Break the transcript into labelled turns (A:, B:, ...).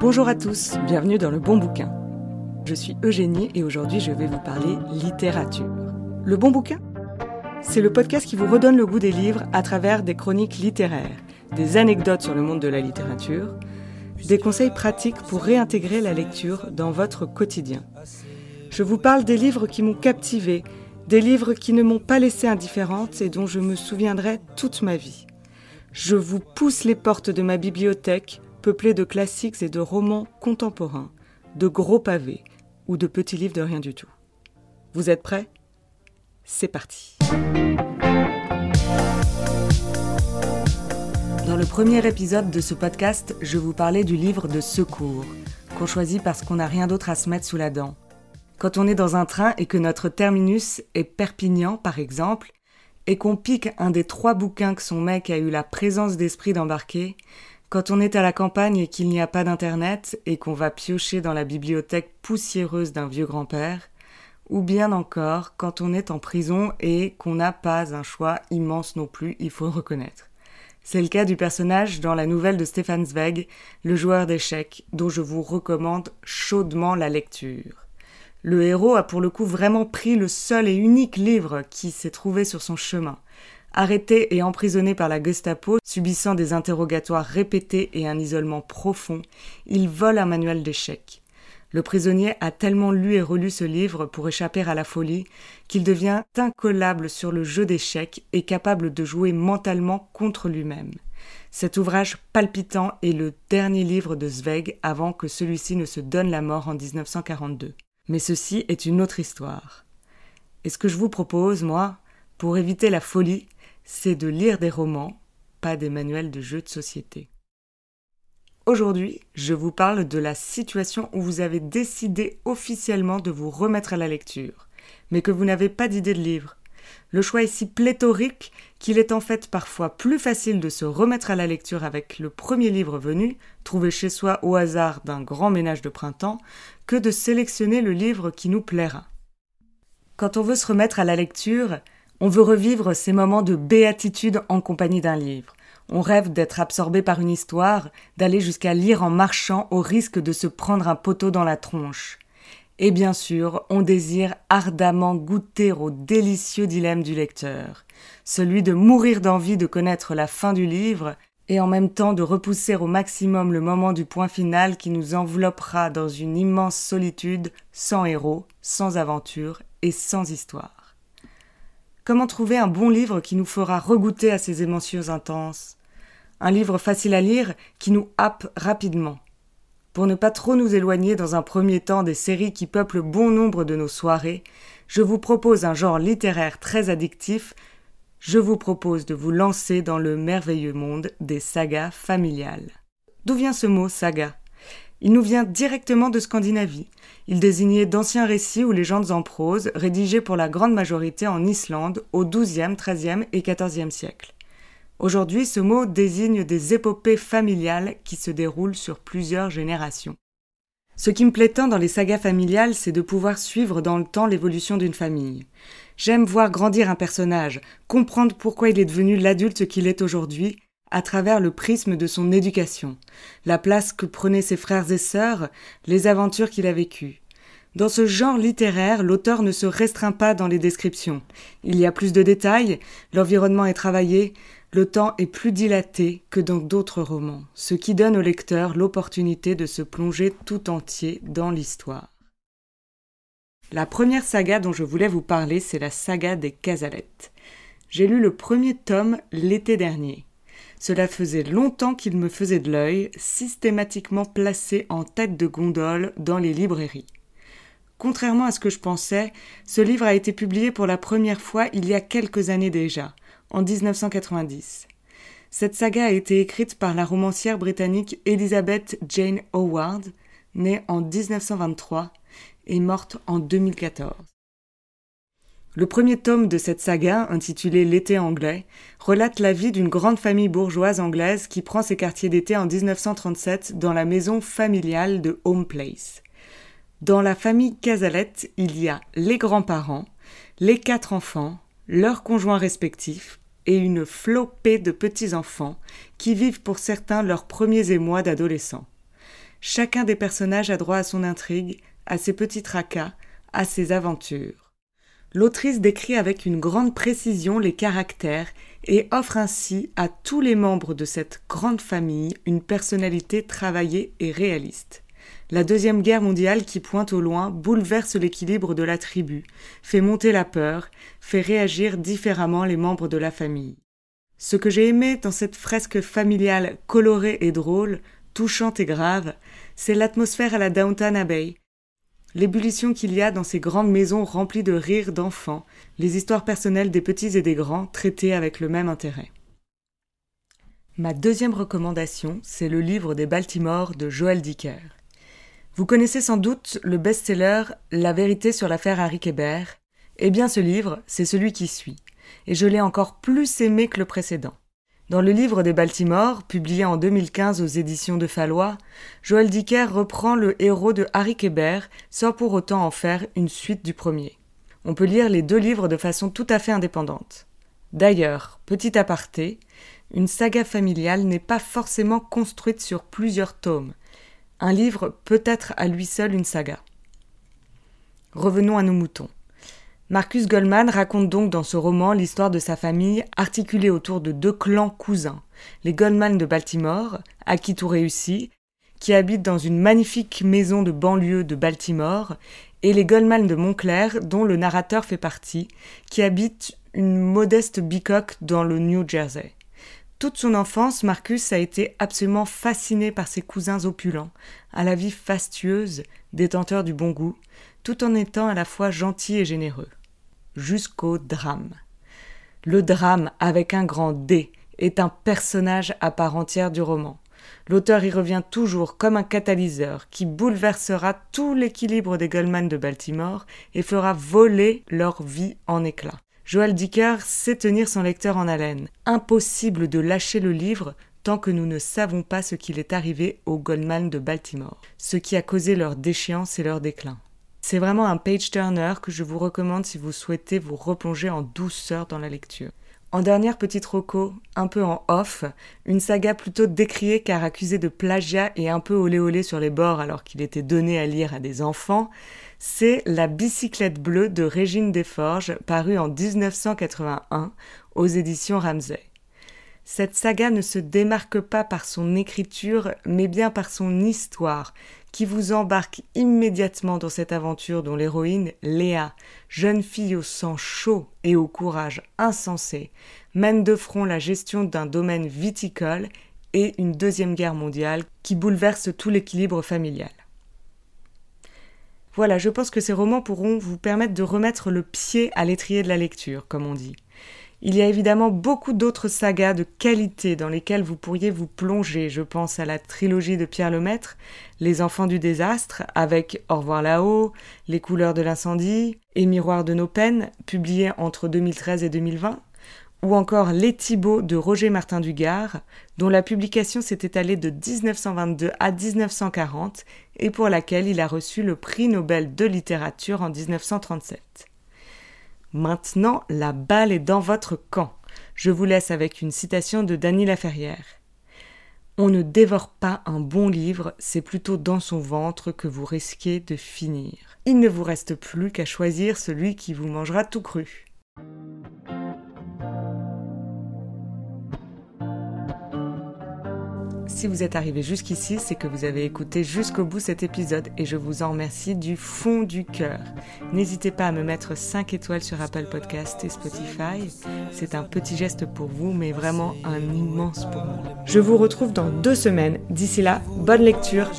A: Bonjour à tous, bienvenue dans le bon bouquin. Je suis Eugénie et aujourd'hui je vais vous parler littérature. Le bon bouquin? C'est le podcast qui vous redonne le goût des livres à travers des chroniques littéraires, des anecdotes sur le monde de la littérature, des conseils pratiques pour réintégrer la lecture dans votre quotidien. Je vous parle des livres qui m'ont captivé, des livres qui ne m'ont pas laissé indifférente et dont je me souviendrai toute ma vie. Je vous pousse les portes de ma bibliothèque peuplé de classiques et de romans contemporains, de gros pavés ou de petits livres de rien du tout. Vous êtes prêts? C'est parti Dans le premier épisode de ce podcast, je vous parlais du livre de secours, qu'on choisit parce qu'on n'a rien d'autre à se mettre sous la dent. Quand on est dans un train et que notre terminus est Perpignan, par exemple, et qu'on pique un des trois bouquins que son mec a eu la présence d'esprit d'embarquer, quand on est à la campagne et qu'il n'y a pas d'internet et qu'on va piocher dans la bibliothèque poussiéreuse d'un vieux grand-père, ou bien encore quand on est en prison et qu'on n'a pas un choix immense non plus, il faut le reconnaître. C'est le cas du personnage dans la nouvelle de Stefan Zweig, le joueur d'échecs, dont je vous recommande chaudement la lecture. Le héros a pour le coup vraiment pris le seul et unique livre qui s'est trouvé sur son chemin, Arrêté et emprisonné par la Gestapo, subissant des interrogatoires répétés et un isolement profond, il vole un manuel d'échecs. Le prisonnier a tellement lu et relu ce livre pour échapper à la folie qu'il devient incollable sur le jeu d'échecs et capable de jouer mentalement contre lui-même. Cet ouvrage palpitant est le dernier livre de Zweig avant que celui-ci ne se donne la mort en 1942. Mais ceci est une autre histoire. Et ce que je vous propose, moi, pour éviter la folie, c'est de lire des romans, pas des manuels de jeux de société. Aujourd'hui, je vous parle de la situation où vous avez décidé officiellement de vous remettre à la lecture, mais que vous n'avez pas d'idée de livre. Le choix est si pléthorique qu'il est en fait parfois plus facile de se remettre à la lecture avec le premier livre venu, trouvé chez soi au hasard d'un grand ménage de printemps, que de sélectionner le livre qui nous plaira. Quand on veut se remettre à la lecture, on veut revivre ces moments de béatitude en compagnie d'un livre. On rêve d'être absorbé par une histoire, d'aller jusqu'à lire en marchant au risque de se prendre un poteau dans la tronche. Et bien sûr, on désire ardemment goûter au délicieux dilemme du lecteur, celui de mourir d'envie de connaître la fin du livre et en même temps de repousser au maximum le moment du point final qui nous enveloppera dans une immense solitude, sans héros, sans aventure et sans histoire. Comment trouver un bon livre qui nous fera regoûter à ces émotions intenses? Un livre facile à lire qui nous happe rapidement. Pour ne pas trop nous éloigner dans un premier temps des séries qui peuplent bon nombre de nos soirées, je vous propose un genre littéraire très addictif. Je vous propose de vous lancer dans le merveilleux monde des sagas familiales. D'où vient ce mot saga? Il nous vient directement de Scandinavie. Il désignait d'anciens récits ou légendes en prose, rédigés pour la grande majorité en Islande au XIIe, XIIIe et XIVe siècle. Aujourd'hui, ce mot désigne des épopées familiales qui se déroulent sur plusieurs générations. Ce qui me plaît tant dans les sagas familiales, c'est de pouvoir suivre dans le temps l'évolution d'une famille. J'aime voir grandir un personnage, comprendre pourquoi il est devenu l'adulte qu'il est aujourd'hui, à travers le prisme de son éducation, la place que prenaient ses frères et sœurs, les aventures qu'il a vécues. Dans ce genre littéraire, l'auteur ne se restreint pas dans les descriptions. Il y a plus de détails, l'environnement est travaillé, le temps est plus dilaté que dans d'autres romans, ce qui donne au lecteur l'opportunité de se plonger tout entier dans l'histoire. La première saga dont je voulais vous parler, c'est la saga des Casalettes. J'ai lu le premier tome l'été dernier. Cela faisait longtemps qu'il me faisait de l'œil, systématiquement placé en tête de gondole dans les librairies. Contrairement à ce que je pensais, ce livre a été publié pour la première fois il y a quelques années déjà, en 1990. Cette saga a été écrite par la romancière britannique Elizabeth Jane Howard, née en 1923 et morte en 2014. Le premier tome de cette saga, intitulé L'été anglais, relate la vie d'une grande famille bourgeoise anglaise qui prend ses quartiers d'été en 1937 dans la maison familiale de Home Place. Dans la famille Casalette, il y a les grands-parents, les quatre enfants, leurs conjoints respectifs et une flopée de petits-enfants qui vivent pour certains leurs premiers émois d'adolescents. Chacun des personnages a droit à son intrigue, à ses petits tracas, à ses aventures. L'autrice décrit avec une grande précision les caractères et offre ainsi à tous les membres de cette grande famille une personnalité travaillée et réaliste. La Deuxième Guerre mondiale qui pointe au loin bouleverse l'équilibre de la tribu, fait monter la peur, fait réagir différemment les membres de la famille. Ce que j'ai aimé dans cette fresque familiale colorée et drôle, touchante et grave, c'est l'atmosphère à la Downton Abbey, l'ébullition qu'il y a dans ces grandes maisons remplies de rires d'enfants, les histoires personnelles des petits et des grands traitées avec le même intérêt. Ma deuxième recommandation, c'est le livre des Baltimore de Joël Dicker. Vous connaissez sans doute le best-seller La vérité sur l'affaire Harry Kébert. Eh bien, ce livre, c'est celui qui suit, et je l'ai encore plus aimé que le précédent. Dans le livre des Baltimore, publié en 2015 aux éditions de Fallois, Joël Dicker reprend le héros de Harry Kébert sans pour autant en faire une suite du premier. On peut lire les deux livres de façon tout à fait indépendante. D'ailleurs, petit aparté, une saga familiale n'est pas forcément construite sur plusieurs tomes. Un livre peut être à lui seul une saga. Revenons à nos moutons. Marcus Goldman raconte donc dans ce roman l'histoire de sa famille articulée autour de deux clans cousins, les Goldman de Baltimore, à qui tout réussit, qui habitent dans une magnifique maison de banlieue de Baltimore, et les Goldman de Montclair, dont le narrateur fait partie, qui habitent une modeste bicoque dans le New Jersey. Toute son enfance, Marcus a été absolument fasciné par ses cousins opulents, à la vie fastueuse, détenteurs du bon goût, tout en étant à la fois gentil et généreux jusqu'au drame. Le drame, avec un grand D, est un personnage à part entière du roman. L'auteur y revient toujours comme un catalyseur qui bouleversera tout l'équilibre des Goldman de Baltimore et fera voler leur vie en éclats. Joel Dicker sait tenir son lecteur en haleine. Impossible de lâcher le livre tant que nous ne savons pas ce qu'il est arrivé aux Goldman de Baltimore, ce qui a causé leur déchéance et leur déclin. C'est vraiment un page turner que je vous recommande si vous souhaitez vous replonger en douceur dans la lecture. En dernière petite roco, un peu en off, une saga plutôt décriée car accusée de plagiat et un peu olé olé sur les bords alors qu'il était donné à lire à des enfants, c'est La bicyclette bleue de Régine Desforges, parue en 1981 aux éditions Ramsay. Cette saga ne se démarque pas par son écriture, mais bien par son histoire, qui vous embarque immédiatement dans cette aventure dont l'héroïne, Léa, jeune fille au sang chaud et au courage insensé, mène de front la gestion d'un domaine viticole et une deuxième guerre mondiale qui bouleverse tout l'équilibre familial. Voilà, je pense que ces romans pourront vous permettre de remettre le pied à l'étrier de la lecture, comme on dit. Il y a évidemment beaucoup d'autres sagas de qualité dans lesquelles vous pourriez vous plonger. Je pense à la trilogie de Pierre Lemaître, Les Enfants du désastre, avec Au revoir là-haut, Les couleurs de l'incendie et Miroir de nos peines, publié entre 2013 et 2020, ou encore Les Thibauts de Roger Martin Dugard, dont la publication s'est étalée de 1922 à 1940 et pour laquelle il a reçu le prix Nobel de littérature en 1937. Maintenant, la balle est dans votre camp. Je vous laisse avec une citation de Dany Laferrière. On ne dévore pas un bon livre, c'est plutôt dans son ventre que vous risquez de finir. Il ne vous reste plus qu'à choisir celui qui vous mangera tout cru. Si vous êtes arrivé jusqu'ici, c'est que vous avez écouté jusqu'au bout cet épisode et je vous en remercie du fond du cœur. N'hésitez pas à me mettre 5 étoiles sur Apple Podcast et Spotify. C'est un petit geste pour vous, mais vraiment un immense pour moi. Je vous retrouve dans deux semaines. D'ici là, bonne lecture.